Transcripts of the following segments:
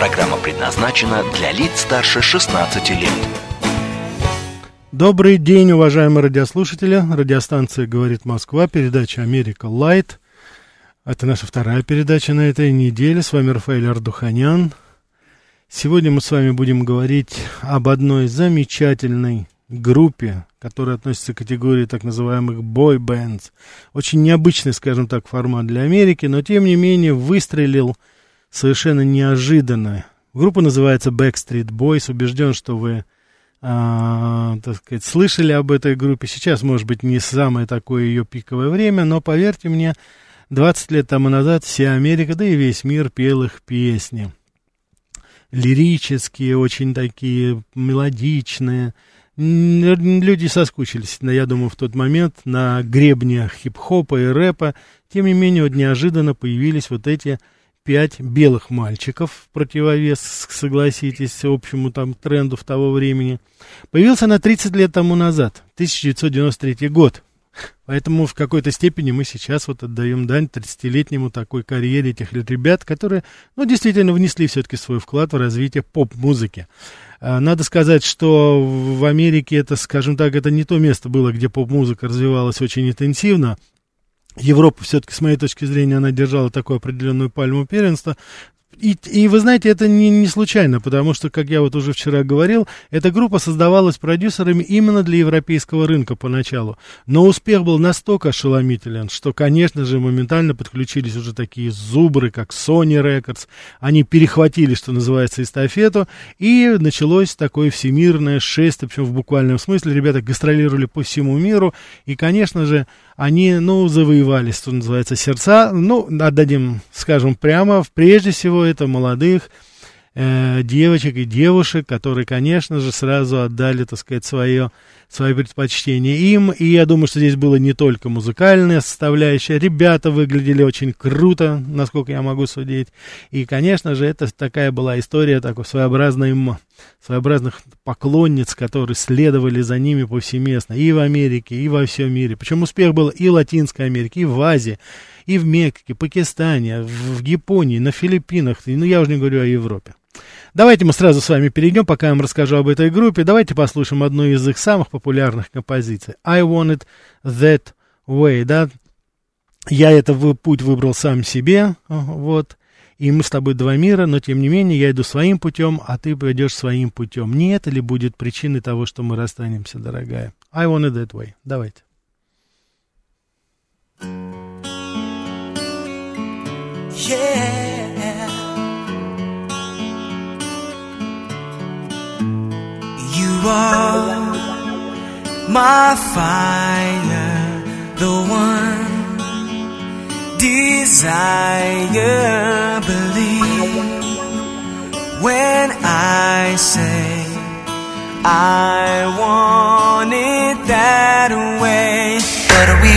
Программа предназначена для лиц старше 16 лет. Добрый день, уважаемые радиослушатели. Радиостанция «Говорит Москва», передача «Америка Лайт». Это наша вторая передача на этой неделе. С вами Рафаэль Ардуханян. Сегодня мы с вами будем говорить об одной замечательной группе, которая относится к категории так называемых boy bands. Очень необычный, скажем так, формат для Америки, но тем не менее выстрелил совершенно неожиданно. Группа называется Backstreet Boys. Убежден, что вы, а, так сказать, слышали об этой группе. Сейчас, может быть, не самое такое ее пиковое время, но поверьте мне, 20 лет тому назад вся Америка, да и весь мир пел их песни. Лирические, очень такие мелодичные. Люди соскучились, я думаю, в тот момент на гребне хип-хопа и рэпа. Тем не менее, вот неожиданно появились вот эти пять белых мальчиков в противовес, согласитесь, общему там тренду в того времени. Появился на 30 лет тому назад, 1993 год. Поэтому в какой-то степени мы сейчас вот отдаем дань 30-летнему такой карьере этих ребят, которые, ну, действительно внесли все-таки свой вклад в развитие поп-музыки. А, надо сказать, что в Америке это, скажем так, это не то место было, где поп-музыка развивалась очень интенсивно. Европа все-таки, с моей точки зрения, она держала такую определенную пальму первенства. И, и вы знаете, это не, не случайно, потому что, как я вот уже вчера говорил, эта группа создавалась продюсерами именно для европейского рынка поначалу. Но успех был настолько ошеломителен, что, конечно же, моментально подключились уже такие зубры, как Sony Records. Они перехватили, что называется, эстафету, и началось такое всемирное шествие, причем в буквальном смысле. Ребята гастролировали по всему миру, и, конечно же, они, ну, завоевали, что называется, сердца. Ну, отдадим, скажем прямо, прежде всего это молодых э, девочек и девушек, которые, конечно же, сразу отдали, так сказать, свое, свое предпочтение им. И я думаю, что здесь было не только музыкальная составляющая. Ребята выглядели очень круто, насколько я могу судить. И, конечно же, это такая была история такой своеобразной своеобразных поклонниц, которые следовали за ними повсеместно и в Америке, и во всем мире. Причем успех был и в Латинской Америке, и в Азии, и в Мексике, Пакистане, в Японии, на Филиппинах, ну я уже не говорю о Европе. Давайте мы сразу с вами перейдем, пока я вам расскажу об этой группе. Давайте послушаем одну из их самых популярных композиций. I Want It That Way, да. Я этот путь выбрал сам себе, вот и мы с тобой два мира, но тем не менее я иду своим путем, а ты пойдешь своим путем. Не это ли будет причиной того, что мы расстанемся, дорогая? I want it that way. Давайте. Yeah. You are my fire, the one desire believe. When I say I want it that way but we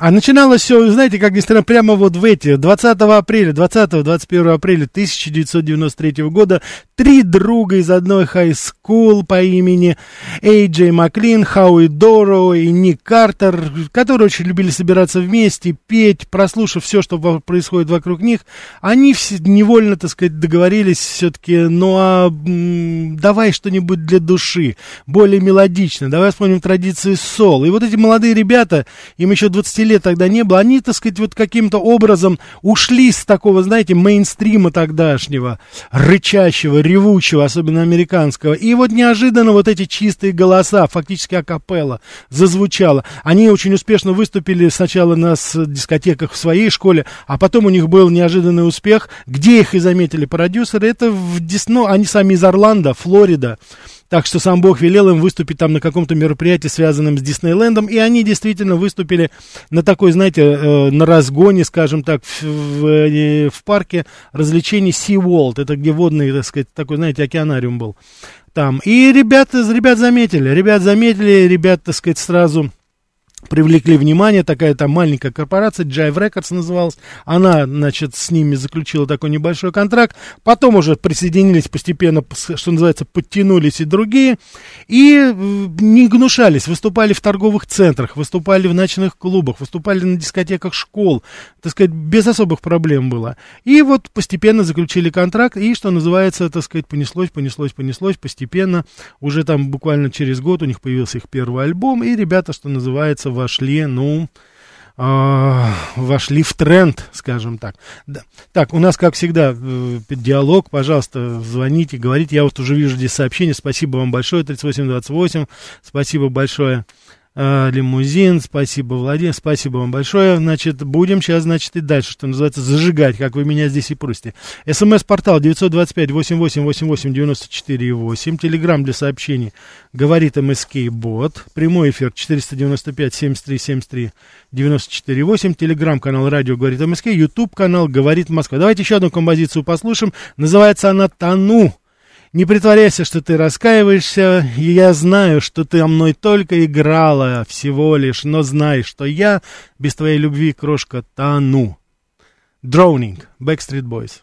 А начиналось все, знаете, как ни странно, прямо вот в эти, 20 апреля, 20-21 апреля 1993 года, три друга из одной хай-скул по имени Эй Джей Маклин, Хауи Доро и Ник Картер, которые очень любили собираться вместе, петь, прослушав все, что происходит вокруг них, они все невольно, так сказать, договорились все-таки, ну а м, давай что-нибудь для души, более мелодично, давай вспомним традиции сол. И вот эти молодые ребята, им еще 20 лет тогда не было, они, так сказать, вот каким-то образом ушли с такого, знаете, мейнстрима тогдашнего, рычащего, ревучего, особенно американского. И вот неожиданно вот эти чистые голоса, фактически акапелла, зазвучало. Они очень успешно выступили сначала на дискотеках в своей школе, а потом у них был неожиданный успех, где их и заметили продюсеры, это в Дисно, они сами из Орландо, Флорида. Так что сам Бог велел им выступить там на каком-то мероприятии, связанном с Диснейлендом, и они действительно выступили на такой, знаете, э, на разгоне, скажем так, в, в, э, в парке развлечений Sea World, это где водный, так сказать, такой, знаете, океанариум был там. И ребята, ребят заметили, ребят заметили, ребят, так сказать, сразу привлекли внимание, такая там маленькая корпорация, Jive Records называлась, она, значит, с ними заключила такой небольшой контракт, потом уже присоединились постепенно, что называется, подтянулись и другие, и э, не гнушались, выступали в торговых центрах, выступали в ночных клубах, выступали на дискотеках школ, так сказать, без особых проблем было. И вот постепенно заключили контракт, и, что называется, так сказать, понеслось, понеслось, понеслось, постепенно, уже там буквально через год у них появился их первый альбом, и ребята, что называется, вошли, ну, а, вошли в тренд, скажем так. Да. Так, у нас, как всегда, э, диалог, пожалуйста, звоните, говорите. Я вот уже вижу здесь сообщение. Спасибо вам большое, 3828. Спасибо большое. э, лимузин, спасибо, Владимир, спасибо вам большое. Значит, будем сейчас, значит, и дальше, что называется, зажигать, как вы меня здесь и просите. СМС-портал 925-88-88-94-8. Телеграмм для сообщений говорит МСК Бот. Прямой эфир 495-73-73-94-8. Телеграм-канал радио говорит МСК. Ютуб канал говорит Москва. Давайте еще одну композицию послушаем. Называется она «Тону». Не притворяйся, что ты раскаиваешься, я знаю, что ты о мной только играла всего лишь, но знай, что я без твоей любви, крошка, тону. Drowning, Backstreet Boys.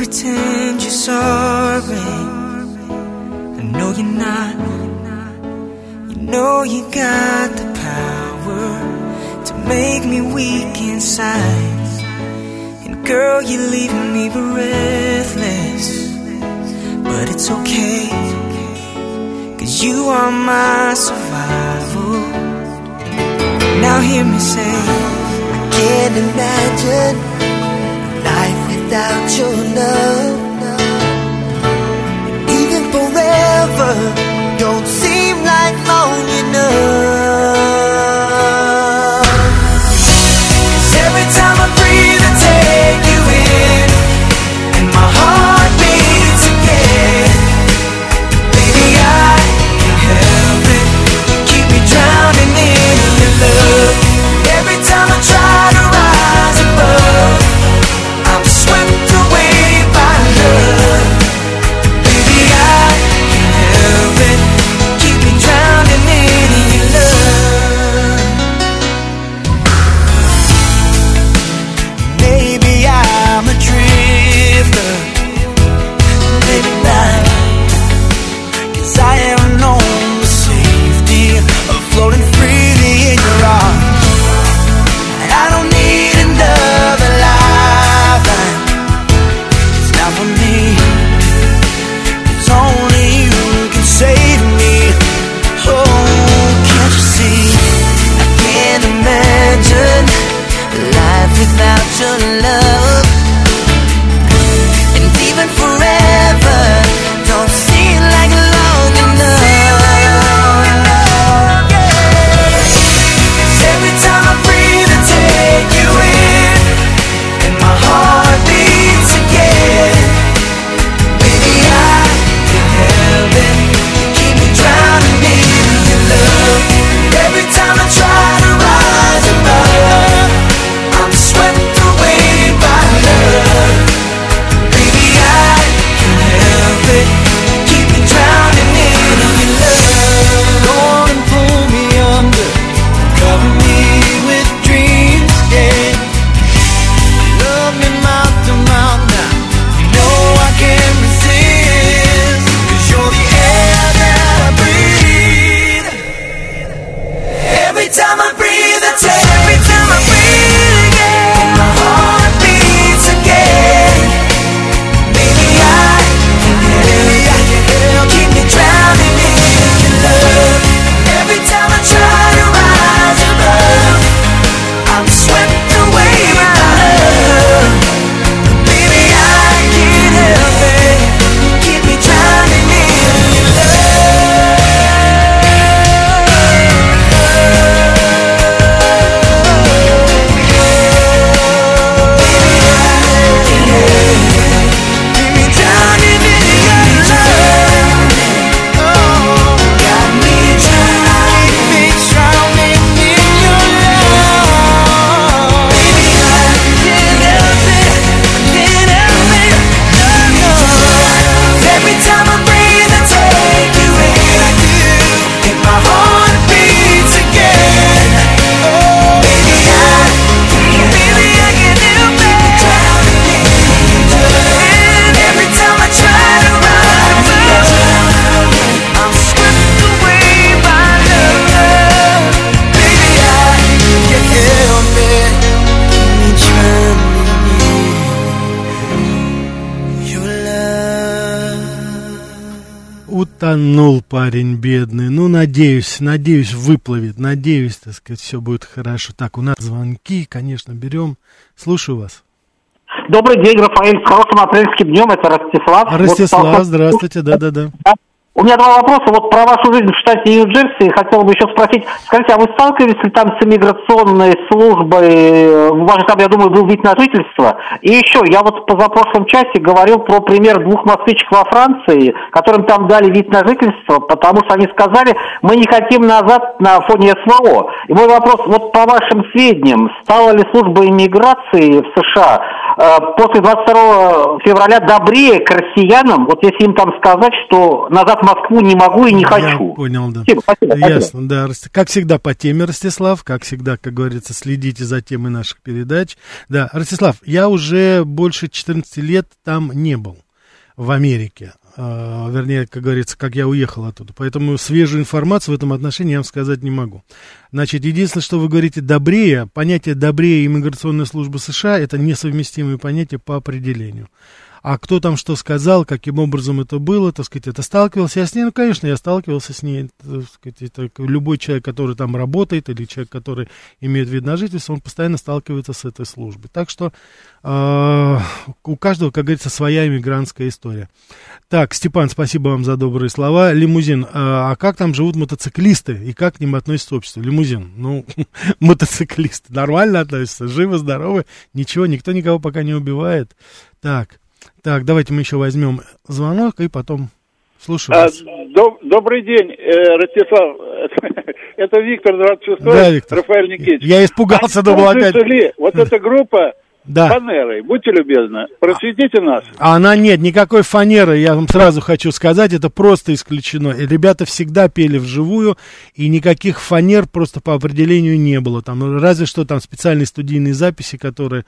Pretend you're sorry. I know you're not. You know you got the power to make me weak inside. And girl, you're leaving me breathless. But it's okay. Cause you are my survival. now hear me say, I can't imagine without your love. Even forever don't seem like long enough. Утонул парень бедный. Ну, надеюсь, надеюсь, выплывет. Надеюсь, так сказать, все будет хорошо. Так, у нас звонки, конечно, берем. Слушаю вас. Добрый день, Рафаэль. С хорошим апрельским днем. Это Ростислав. Ростислав, Вот, здравствуйте, да-да-да. У меня два вопроса. Вот про вашу жизнь в штате Нью-Джерси. Хотел бы еще спросить. Скажите, а вы сталкивались ли там с иммиграционной службой? У вас же там, я думаю, был вид на жительство. И еще, я вот в позапрошлом часе говорил про пример двух москвичек во Франции, которым там дали вид на жительство, потому что они сказали, мы не хотим назад на фоне СВО. И мой вопрос, вот по вашим сведениям, стала ли служба иммиграции в США э, после 22 февраля добрее к россиянам, вот если им там сказать, что назад в Москву не могу и не хочу. Я понял, да. Спасибо, спасибо, спасибо. Ясно, да. Как всегда, по теме, Ростислав. Как всегда, как говорится, следите за темой наших передач. Да, Ростислав, я уже больше 14 лет там не был, в Америке. А, вернее, как говорится, как я уехал оттуда. Поэтому свежую информацию в этом отношении я вам сказать не могу. Значит, единственное, что вы говорите добрее, понятие добрее иммиграционной службы США это несовместимые понятия по определению. А кто там что сказал, каким образом это было, так сказать, это сталкивался я с ней? Ну, конечно, я сталкивался с ней, так сказать, это любой человек, который там работает, или человек, который имеет вид на жительство, он постоянно сталкивается с этой службой. Так что э, у каждого, как говорится, своя иммигрантская история. Так, Степан, спасибо вам за добрые слова. Лимузин, э, а как там живут мотоциклисты и как к ним относится общество? Лимузин, ну, мотоциклисты нормально относятся, живы, здоровы, ничего, никто никого пока не убивает. Так, так, давайте мы еще возьмем звонок и потом А, вас. доб- добрый день, э, Ростислав. Это Виктор 26 Да, Виктор. Рафаэль Никитич. Я испугался, думал опять. Слышали ли, вот эта группа Да. Фанерой, будьте любезны, просветите нас. А она нет, никакой фанеры, я вам сразу хочу сказать, это просто исключено. И ребята всегда пели вживую, и никаких фанер просто по определению не было. Там, ну, разве что там специальные студийные записи, которые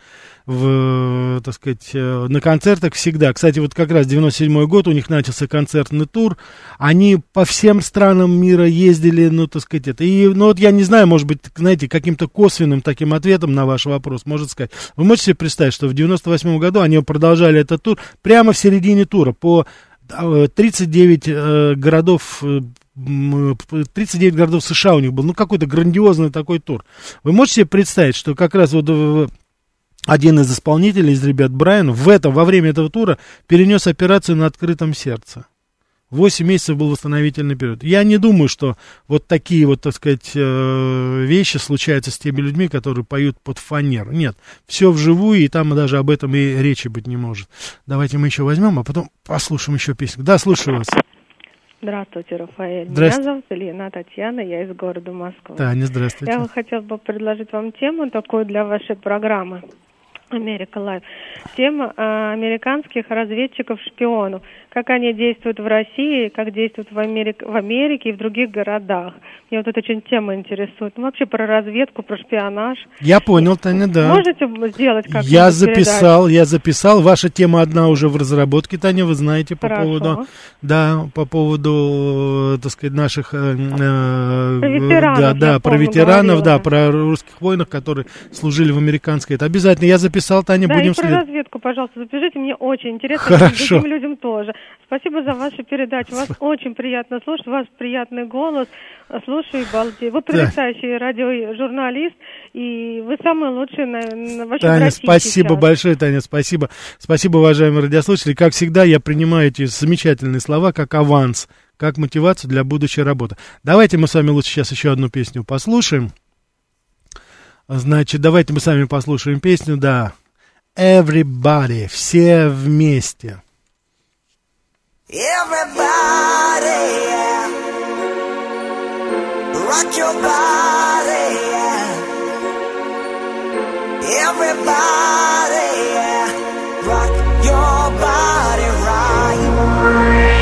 в, так сказать, э, на концертах всегда. Кстати, вот как раз 97 год у них начался концертный тур. Они по всем странам мира ездили, ну, так сказать, это. И, ну, вот я не знаю, может быть, знаете, каким-то косвенным таким ответом на ваш вопрос, может сказать. Вы можете себе представить, что в 98 году они продолжали этот тур прямо в середине тура по э, 39 э, городов э, п- 39 городов США у них был, ну какой-то грандиозный такой тур. Вы можете себе представить, что как раз вот э, один из исполнителей, из ребят Брайан, в этом, во время этого тура перенес операцию на открытом сердце. Восемь месяцев был восстановительный период. Я не думаю, что вот такие вот, так сказать, э, вещи случаются с теми людьми, которые поют под фанеру. Нет, все вживую, и там даже об этом и речи быть не может. Давайте мы еще возьмем, а потом послушаем еще песню. Да, слушаю вас. Здравствуйте, Рафаэль. Здравствуйте. Меня зовут Ильина Татьяна, я из города Москвы. Таня, здравствуйте. Я бы хотела бы предложить вам тему такую для вашей программы. Америка Лайв. Тема э, американских разведчиков-шпионов. Как они действуют в России, как действуют в, Америк... в Америке и в других городах. Мне вот эта очень тема интересует. Ну, вообще про разведку, про шпионаж. Я понял, Таня, да. Можете сделать как Я записал, я записал. Ваша тема одна уже в разработке, Таня, вы знаете по Хорошо. поводу, да, по поводу, так сказать, наших, э, э, Про ветеранов, да, да, про помню, ветеранов, говорила. да, про русских воинов, которые служили в американской. Это обязательно. Я записал, Таня, Да, будем и про следовать. разведку, пожалуйста, запишите, мне очень интересно, Хорошо. другим людям тоже. Спасибо за вашу передачу, вас очень приятно слушать, вас приятный голос, слушаю и балдею. Вы потрясающий радиожурналист, и вы самый лучший на, на вообще в Таня, спасибо сейчас. большое, Таня, спасибо. Спасибо, уважаемые радиослушатели. Как всегда, я принимаю эти замечательные слова как аванс, как мотивацию для будущей работы. Давайте мы с вами лучше сейчас еще одну песню послушаем. Значит, давайте мы с вами послушаем песню, да. Everybody, все вместе. Everybody, yeah. rock your body, yeah. Everybody, yeah. rock your body right.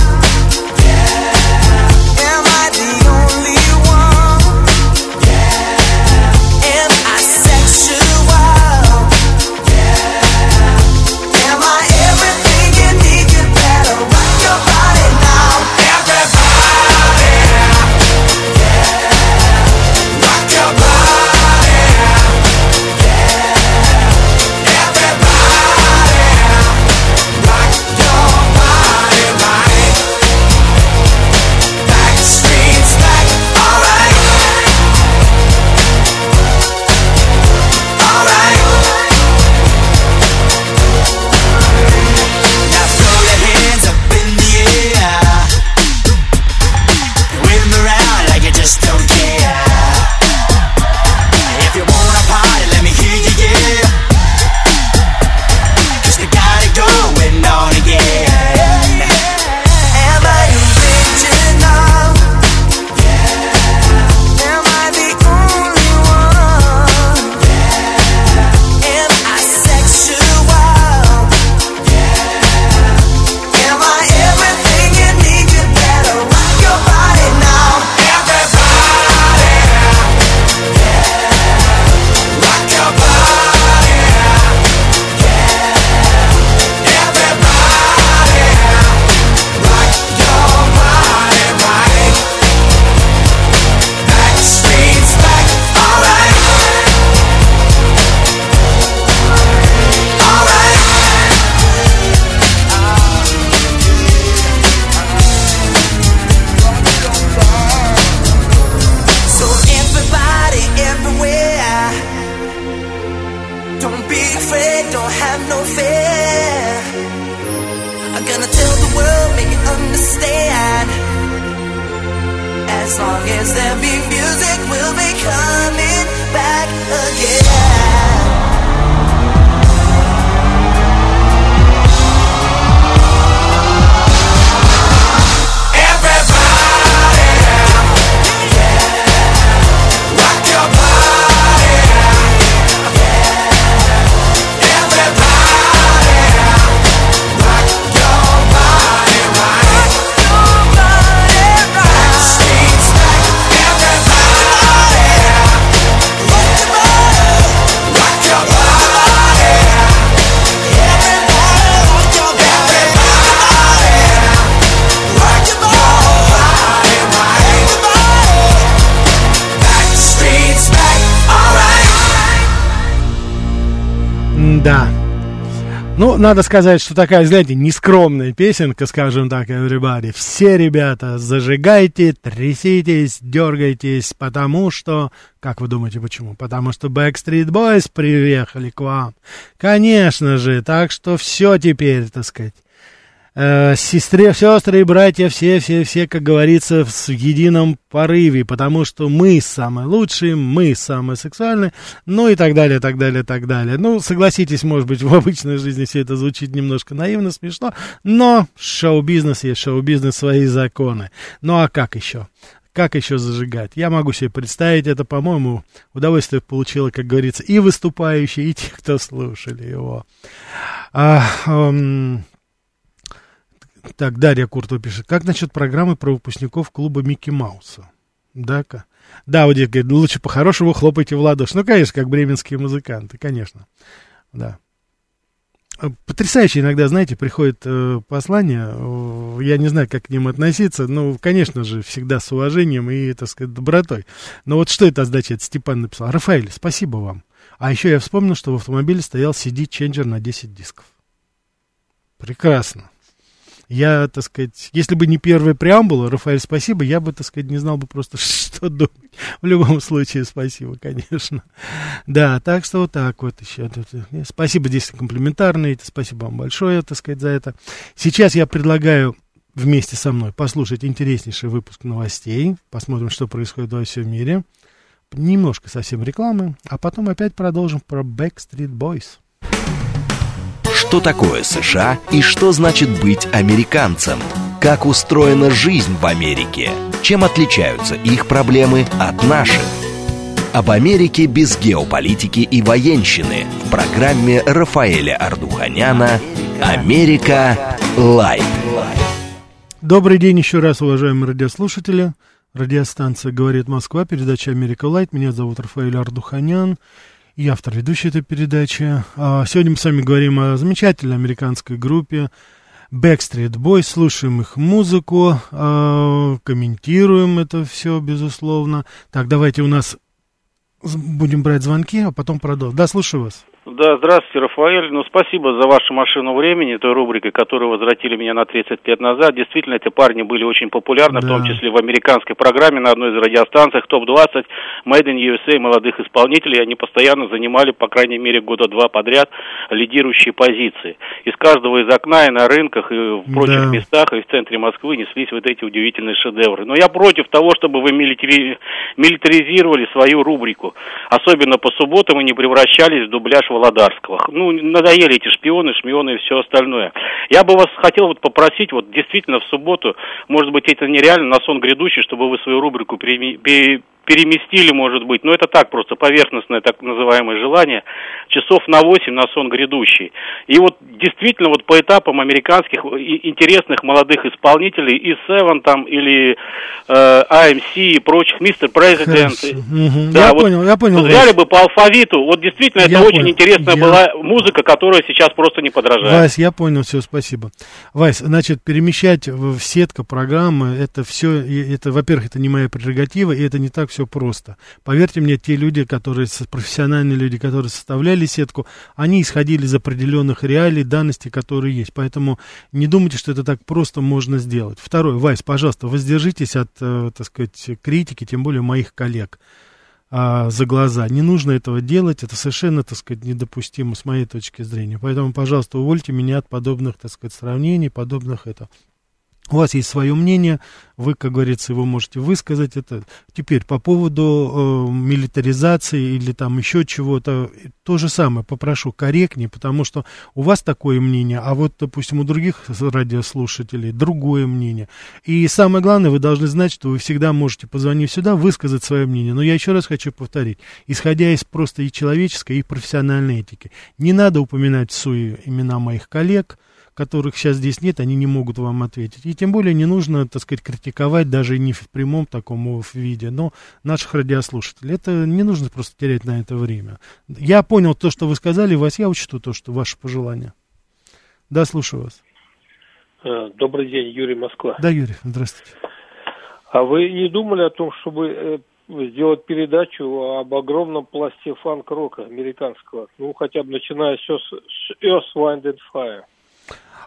Надо сказать, что такая, знаете, нескромная песенка, скажем так, everybody. Все ребята, зажигайте, тряситесь, дергайтесь, потому что... Как вы думаете, почему? Потому что Backstreet Boys приехали к вам. Конечно же, так что все теперь, так сказать. Э, сестре, сестры и братья, все-все-все, как говорится, в едином порыве, потому что мы самые лучшие, мы самые сексуальные, ну и так далее, так далее, так далее. Ну, согласитесь, может быть, в обычной жизни все это звучит немножко наивно, смешно, но шоу-бизнес есть шоу-бизнес, свои законы. Ну а как еще? Как еще зажигать? Я могу себе представить, это, по-моему, удовольствие получило, как говорится, и выступающие, и те, кто слушали его. А, эм, так, Дарья Куртова пишет. Как насчет программы про выпускников клуба Микки Мауса? Да-ка. Да, вот говорит, лучше по-хорошему хлопайте в ладоши. Ну, конечно, как бременские музыканты, конечно. Да. Э, Потрясающе иногда, знаете, приходит э, послание, э, я не знаю, как к ним относиться, ну, конечно же, всегда с уважением и, так сказать, добротой. Но вот что это означает? Степан написал. Рафаэль, спасибо вам. А еще я вспомнил, что в автомобиле стоял CD-ченджер на 10 дисков. Прекрасно. Я, так сказать, если бы не первая преамбула, Рафаэль, спасибо, я бы, так сказать, не знал бы просто, что думать. В любом случае, спасибо, конечно. Да, так что вот так вот еще. Э, Спасибо здесь комплиментарные, спасибо вам большое, так сказать, за это. Сейчас я предлагаю вместе со мной послушать интереснейший выпуск новостей, посмотрим, что происходит во всем мире. Немножко совсем рекламы, а потом опять продолжим про Backstreet Boys. Что такое США и что значит быть американцем? Как устроена жизнь в Америке? Чем отличаются их проблемы от наших? Об Америке без геополитики и военщины в программе Рафаэля Ардуханяна «Америка. Light». Добрый день еще раз, уважаемые радиослушатели. Радиостанция «Говорит Москва», передача «Америка Light». Меня зовут Рафаэль Ардуханян. Я автор ведущей этой передачи. А, Сегодня мы с вами говорим о замечательной американской группе Backstreet Boys. Слушаем их музыку, а, комментируем это все, безусловно. Так, давайте у нас будем брать звонки, а потом продолжим. Да, слушаю вас. Да, здравствуйте, Рафаэль. Ну, спасибо за вашу машину времени, той рубрикой, которую возвратили меня на 30 лет назад. Действительно, эти парни были очень популярны, в Да. том числе в американской программе на одной из радиостанций ТОП-20 Made in USA молодых исполнителей. Они постоянно занимали, по крайней мере, года два подряд лидирующие позиции. Из каждого из окна и на рынках, и в прочих Да. местах, и в центре Москвы неслись вот эти удивительные шедевры. Но я против того, чтобы вы милитари- милитаризировали свою рубрику. Особенно по субботам и не превращались в дубляж Володарского. Ну, надоели эти шпионы, шпионы и все остальное. Я бы вас хотел вот попросить, вот действительно в субботу, может быть, это нереально на сон грядущий, чтобы вы свою рубрику переми- пе- переместили, может быть, но это так просто поверхностное так называемое желание, часов на 8 на сон грядущий. И вот действительно вот по этапам американских и- интересных молодых исполнителей, и Seven там, или э, AMC и прочих, Мистер Президент. Мгм. Да, я вот понял, я понял. вот взяли бы по алфавиту, вот действительно это Я очень понял. интересная Я- была музыка, которая сейчас просто не подражает. Вась, я понял, все, спасибо. Вась, значит, перемещать в, сетку программы, это все, это, во-первых, это не моя прерогатива, и это не так все просто. Поверьте мне, те люди, которые, профессиональные люди, которые составляли сетку, они исходили из определенных реалий, данностей, которые есть. Поэтому не думайте, что это так просто можно сделать. Второе, Вась, пожалуйста, воздержитесь от, э, так сказать, критики, тем более моих коллег а, за глаза. Не нужно этого делать, это совершенно, так сказать, недопустимо с моей точки зрения. Поэтому, пожалуйста, увольте меня от подобных, так сказать, сравнений, подобных это. У вас есть свое мнение, вы, как говорится, его можете высказать. Это теперь по поводу э, милитаризации или там еще чего-то, то же самое попрошу корректнее, потому что у вас такое мнение, а вот, допустим, у других радиослушателей другое мнение. И самое главное, вы должны знать, что вы всегда можете позвонить сюда, высказать свое мнение. Но я еще раз хочу повторить, исходя из просто и человеческой, и профессиональной этики, не надо упоминать в суе имена моих коллег, которых сейчас здесь нет, они не могут вам ответить. И тем более не нужно, так сказать, критиковать даже не в прямом таком виде, но наших радиослушателей. Это не нужно просто терять на это время. Я понял то, что вы сказали, Вась, я учту то, что ваше пожелание. Да, слушаю вас. Э, Добрый день, Юрий Москва. Да, Юрий, здравствуйте. А вы не думали о том, чтобы э, сделать передачу об огромном пласте фанк-рока американского? Ну, хотя бы начиная с Earth, Wind and Fire.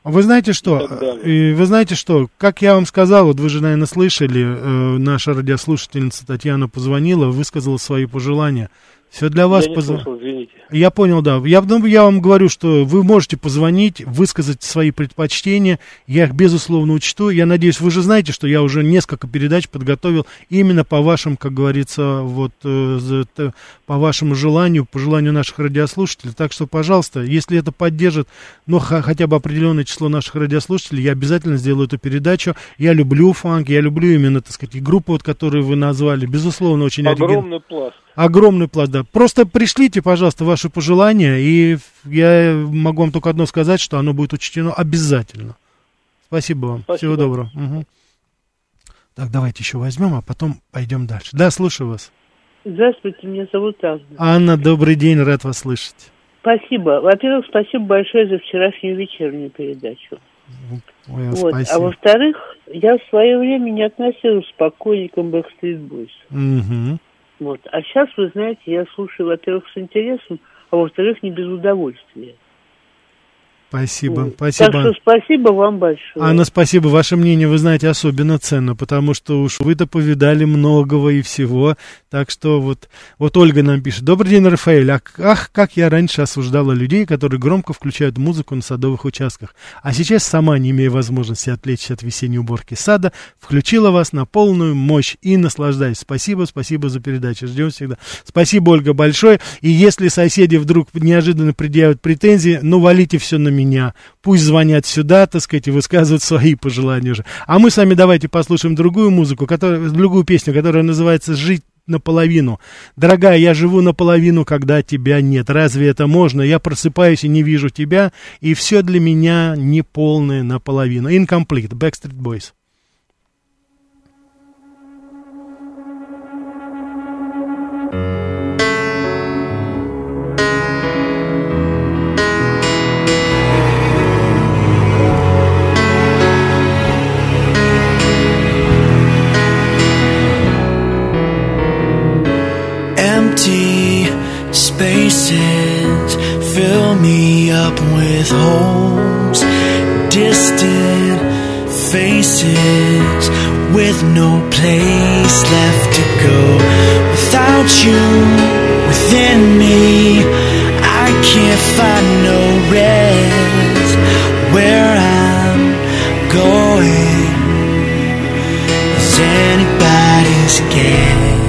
Вы знаете что? И Вы знаете что? Как я вам сказал, вот вы же, наверное, слышали, э, наша радиослушательница Татьяна позвонила, высказала свои пожелания. Все для вас Я не позв- слышал, извините. Я понял, да. Я, ну, я вам говорю, что вы можете позвонить, высказать свои предпочтения. Я их, безусловно, учту. Я надеюсь, вы же знаете, что я уже несколько передач подготовил именно по вашим, как говорится, вот, э, по вашему желанию, по желанию наших радиослушателей. Так что, пожалуйста, если это поддержит, ну, ха- хотя бы определенное число наших радиослушателей, я обязательно сделаю эту передачу. Я люблю фанк, я люблю именно, так сказать, и группу, вот, которую вы назвали. Безусловно, очень. Огромный пласт. Огромный пласт, да. Просто пришлите, пожалуйста, ваши пожелания, и я могу вам только одно сказать, что оно будет учтено обязательно. Спасибо вам. Спасибо. Всего доброго. Мгм. Так, давайте еще возьмем, а потом пойдем дальше. Да, слушаю вас. Здравствуйте, меня зовут Анна. Анна, добрый день, рад вас слышать. Спасибо. Во-первых, спасибо большое за вчерашнюю вечернюю передачу. Ой, Вот. А спасибо. во-вторых, я в свое время не относилась к покойникам Backstreet Boys. Мгм. Вот. А сейчас, вы знаете, я слушаю, во-первых, с интересом, а во-вторых, не без удовольствия. Спасибо, Вот. спасибо. Так что спасибо вам большое. Анна, спасибо. Ваше мнение, вы знаете, особенно ценно, потому что уж вы-то повидали многого и всего. Так что вот, вот Ольга нам пишет. Добрый день, Рафаэль. Ах, ах, как я раньше осуждала людей, которые громко включают музыку на садовых участках. А сейчас сама, не имея возможности отвлечься от весенней уборки сада, включила вас на полную мощь и наслаждаюсь. Спасибо, спасибо за передачу. Ждем всегда. Спасибо, Ольга, большое. И если соседи вдруг неожиданно предъявят претензии, ну, валите все на меня. Пусть звонят сюда, так сказать, и высказывают свои пожелания уже. А мы с вами давайте послушаем другую музыку, которая, другую песню, которая называется «Жить наполовину. Дорогая, я живу наполовину, когда тебя нет. Разве это можно? Я просыпаюсь и не вижу тебя, и все для меня неполное наполовину. Incomplete. Backstreet Boys. Me up with holes. Distant faces with no place left to go. Without you within me, I can't find no rest. Where I'm going is anybody's guess.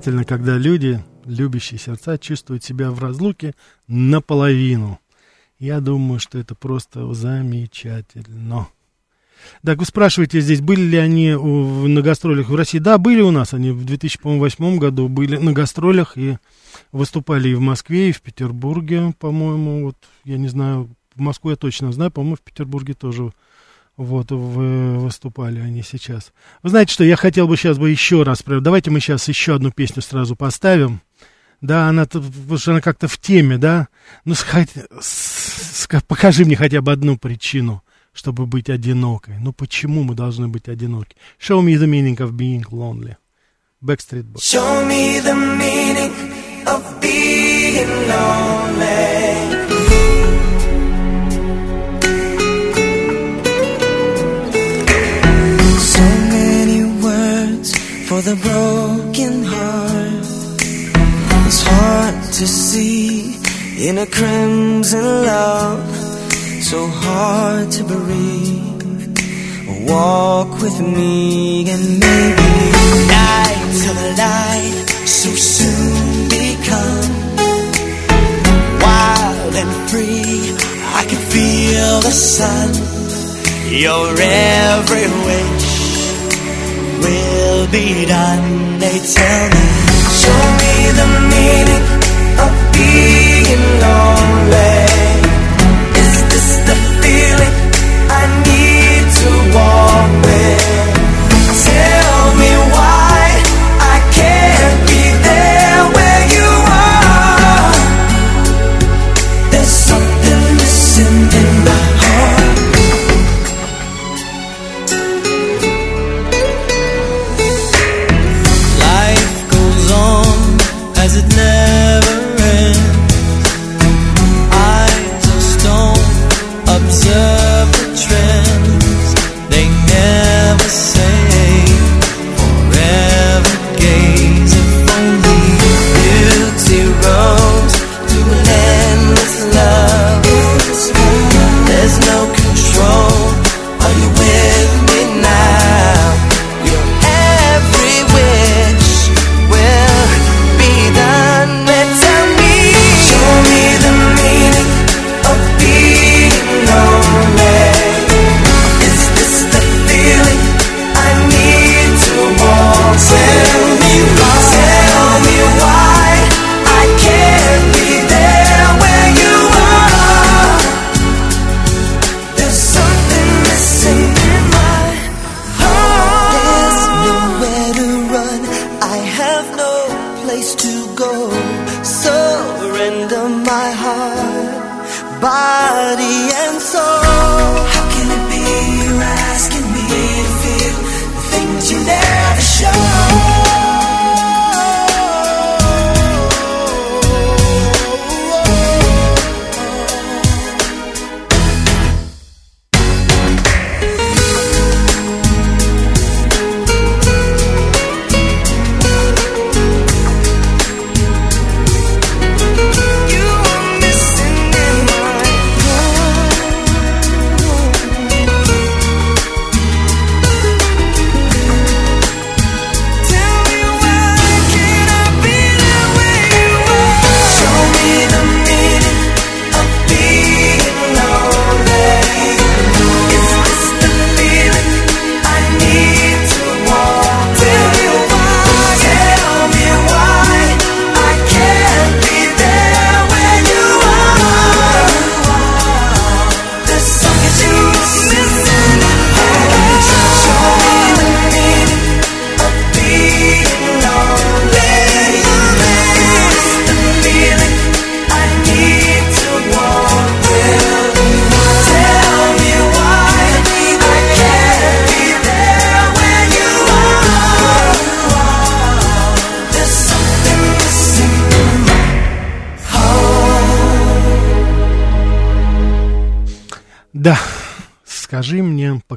Замечательно, когда люди, любящие сердца, чувствуют себя в разлуке наполовину. Я думаю, что это просто замечательно. Так, вы спрашиваете здесь, были ли они на гастролях в России? Да, были у нас. Они в 2008 году были на гастролях и выступали и в Москве, и в Петербурге, по-моему. Вот, я не знаю, в Москву я точно знаю, по-моему, в Петербурге тоже вот в- выступали они сейчас. Вы знаете, что я хотел бы сейчас бы еще раз, давайте мы сейчас еще одну песню сразу поставим. Да, она, она как-то в теме, да. Ну, сходи- с- ска- покажи мне хотя бы одну причину, чтобы быть одинокой. Ну, почему мы должны быть одиноки? Show me the meaning of being lonely. Backstreet Boys. Show me the meaning of being lonely. For the broken heart. It's hard to see in a crimson love. So hard to breathe. Walk with me and maybe nights of light so soon become wild and free. I can feel the sun. Your every wish will be done. They tell me, show me the meaning of being lonely. There.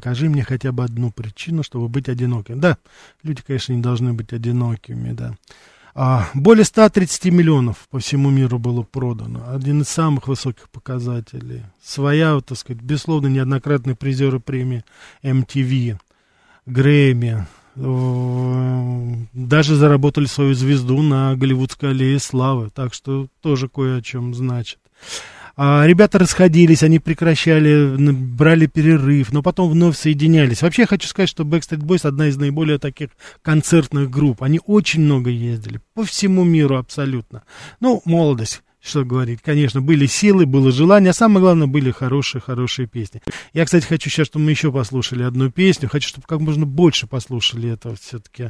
Покажи мне хотя бы одну причину, чтобы быть одиноким. Да, люди, конечно, не должны быть одинокими, да. А, более 130 миллионов по всему миру было продано. Один из самых высоких показателей. Своя, вот, так сказать, безусловно, неоднократные призеры премии MTV, Грэмми, Даже заработали свою звезду на Голливудской аллее славы. Так что тоже кое о чем значит. А, ребята расходились, они прекращали, брали перерыв, но потом вновь соединялись. Вообще я хочу сказать, что Backstreet Boys одна из наиболее таких концертных групп. Они очень много ездили, по всему миру абсолютно. Ну, молодость, что говорить. Конечно, были силы, было желание, а самое главное, были хорошие-хорошие песни. Я, кстати, хочу сейчас, чтобы мы еще послушали одну песню. Хочу, чтобы как можно больше послушали этого все-таки.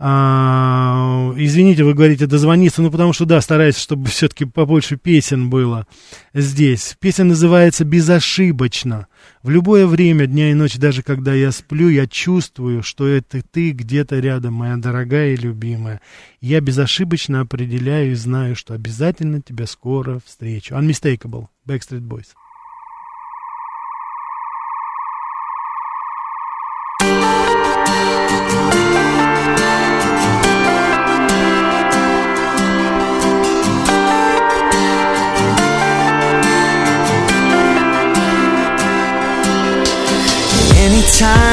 А, извините, вы говорите дозвониться, ну потому что да, стараюсь, чтобы все-таки побольше песен было здесь. Песня называется «Безошибочно». В любое время дня и ночи, даже когда я сплю, я чувствую, что это ты где-то рядом, моя дорогая и любимая. Я безошибочно определяю и знаю, что обязательно тебя скоро встречу. Unmistakable, Backstreet Boys. time.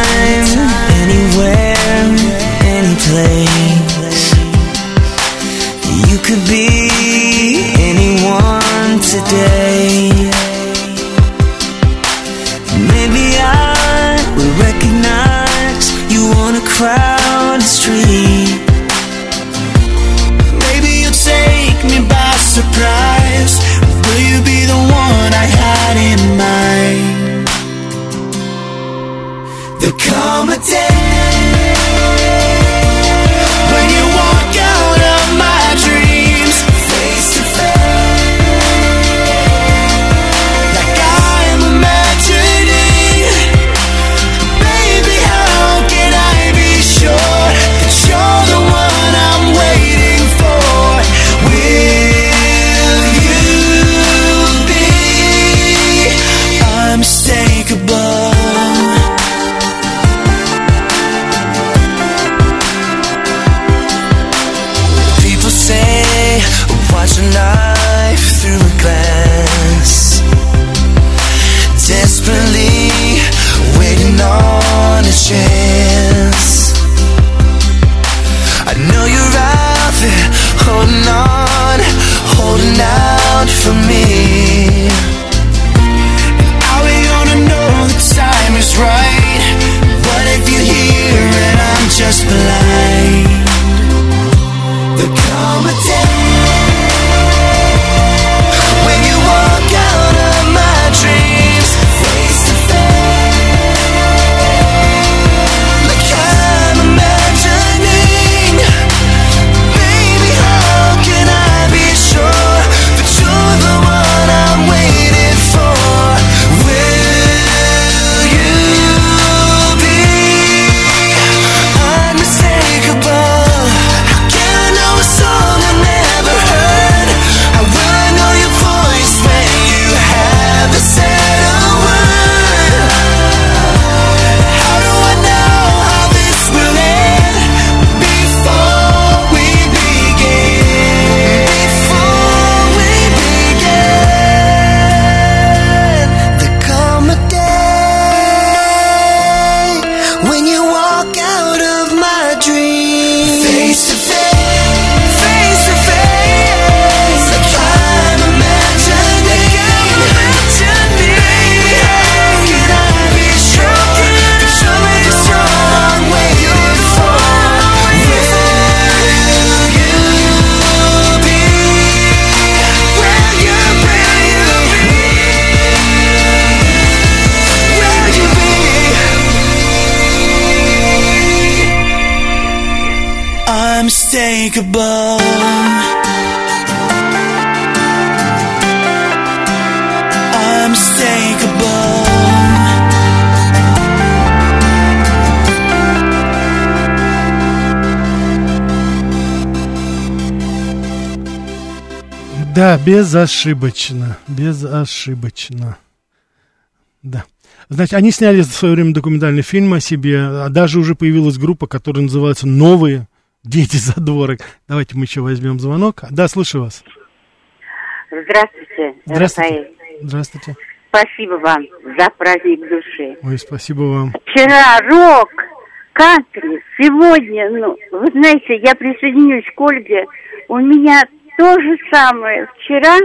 Да, безошибочно, безошибочно. Да. Значит, они сняли в свое время документальный фильм о себе, а даже уже появилась группа, которая называется «Новые дети задворок». Давайте мы еще возьмем звонок. Да, слышу вас. Здравствуйте, Здравствуйте. Рафаэль. Здравствуйте. Спасибо вам за праздник души. Ой, спасибо вам. Вчера рок кантри сегодня, ну, вы знаете, я присоединюсь к Ольге, у меня то же самое. Вчера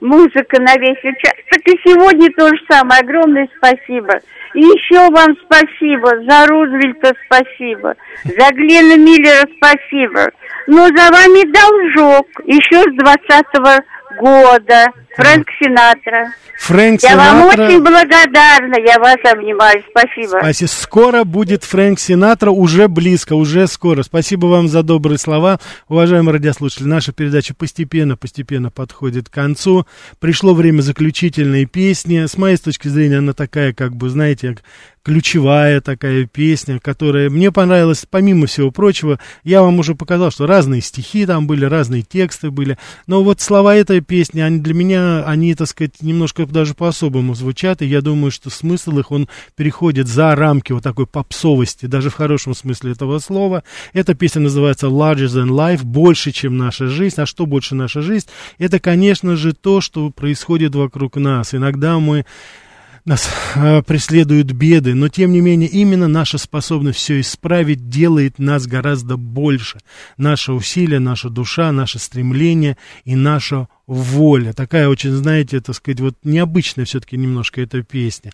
музыка на весь час, так и сегодня то же самое. Огромное спасибо. И еще вам спасибо, за Рузвельта спасибо, за Глена Миллера спасибо. Но за вами должок еще с двадцатого года. Фрэнк Синатра. Фрэнк Я вам Синатра- очень благодарна, я вас обнимаю, спасибо. Спасибо. Скоро будет Фрэнк Синатра, уже близко, уже скоро. Спасибо вам за добрые слова. Уважаемые радиослушатели, наша передача постепенно, постепенно подходит к концу. Пришло время заключительной песни. С моей точки зрения, она такая, как бы, знаете, ключевая такая песня, которая мне понравилась, помимо всего прочего. Я вам уже показал, что разные стихи там были, разные тексты были. Но вот слова этой песни, они для меня, они, так сказать, немножко даже по-особому звучат. И я думаю, что смысл их, он переходит за рамки вот такой попсовости, даже в хорошем смысле этого слова. Эта песня называется Larger Than Life, больше, чем наша жизнь. А что больше наша жизнь? Это, конечно же, то, что происходит вокруг нас. Иногда мы нас э, преследуют беды, но тем не менее именно наша способность все исправить делает нас гораздо больше. Наше усилие, наша душа, наше стремление и наша воля. Такая очень, знаете, так сказать, вот необычная все-таки немножко эта песня.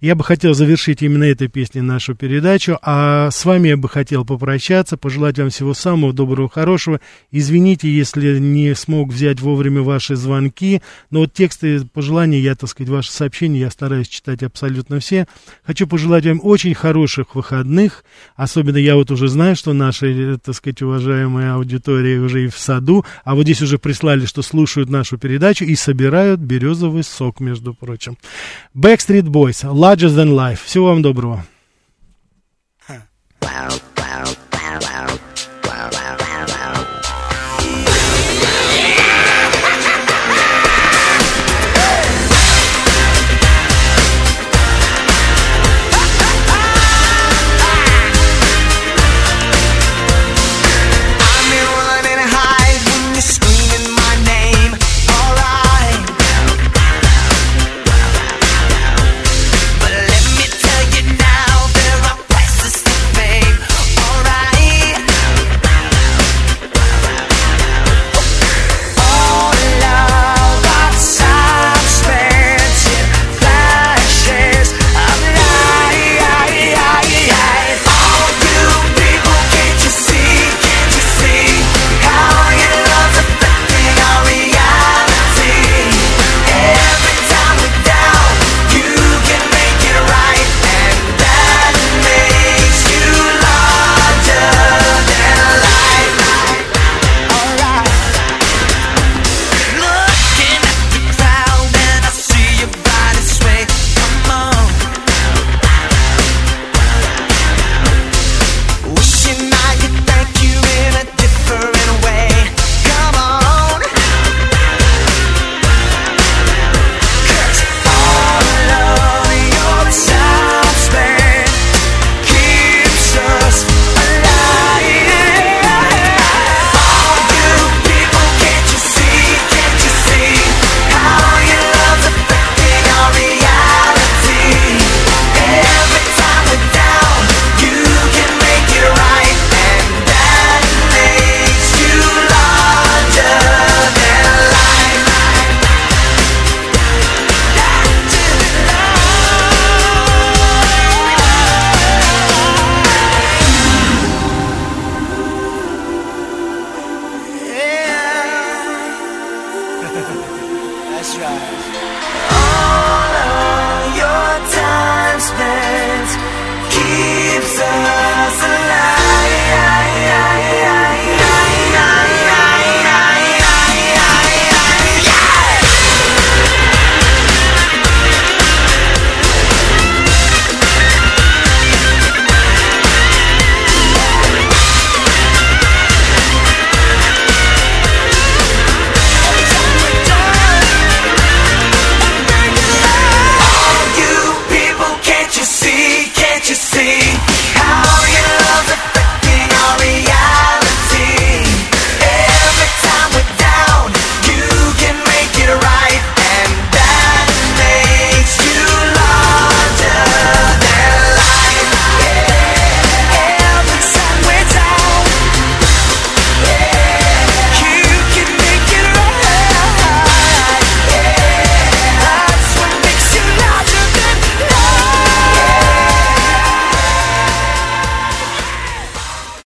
Я бы хотел завершить именно этой песней нашу передачу, а с вами я бы хотел попрощаться, пожелать вам всего самого доброго, хорошего. Извините, если не смог взять вовремя ваши звонки, но вот тексты пожелания, я, так сказать, ваши сообщения, я стараюсь читать абсолютно все. Хочу пожелать вам очень хороших выходных, особенно я вот уже знаю, что наша, э, так сказать, уважаемая аудитория уже и в саду, а вот здесь уже прислали, что слушают нашу передачу и собирают березовый сок, между прочим. Backstreet Boys, Larger Than Life. Всего вам доброго. Wow.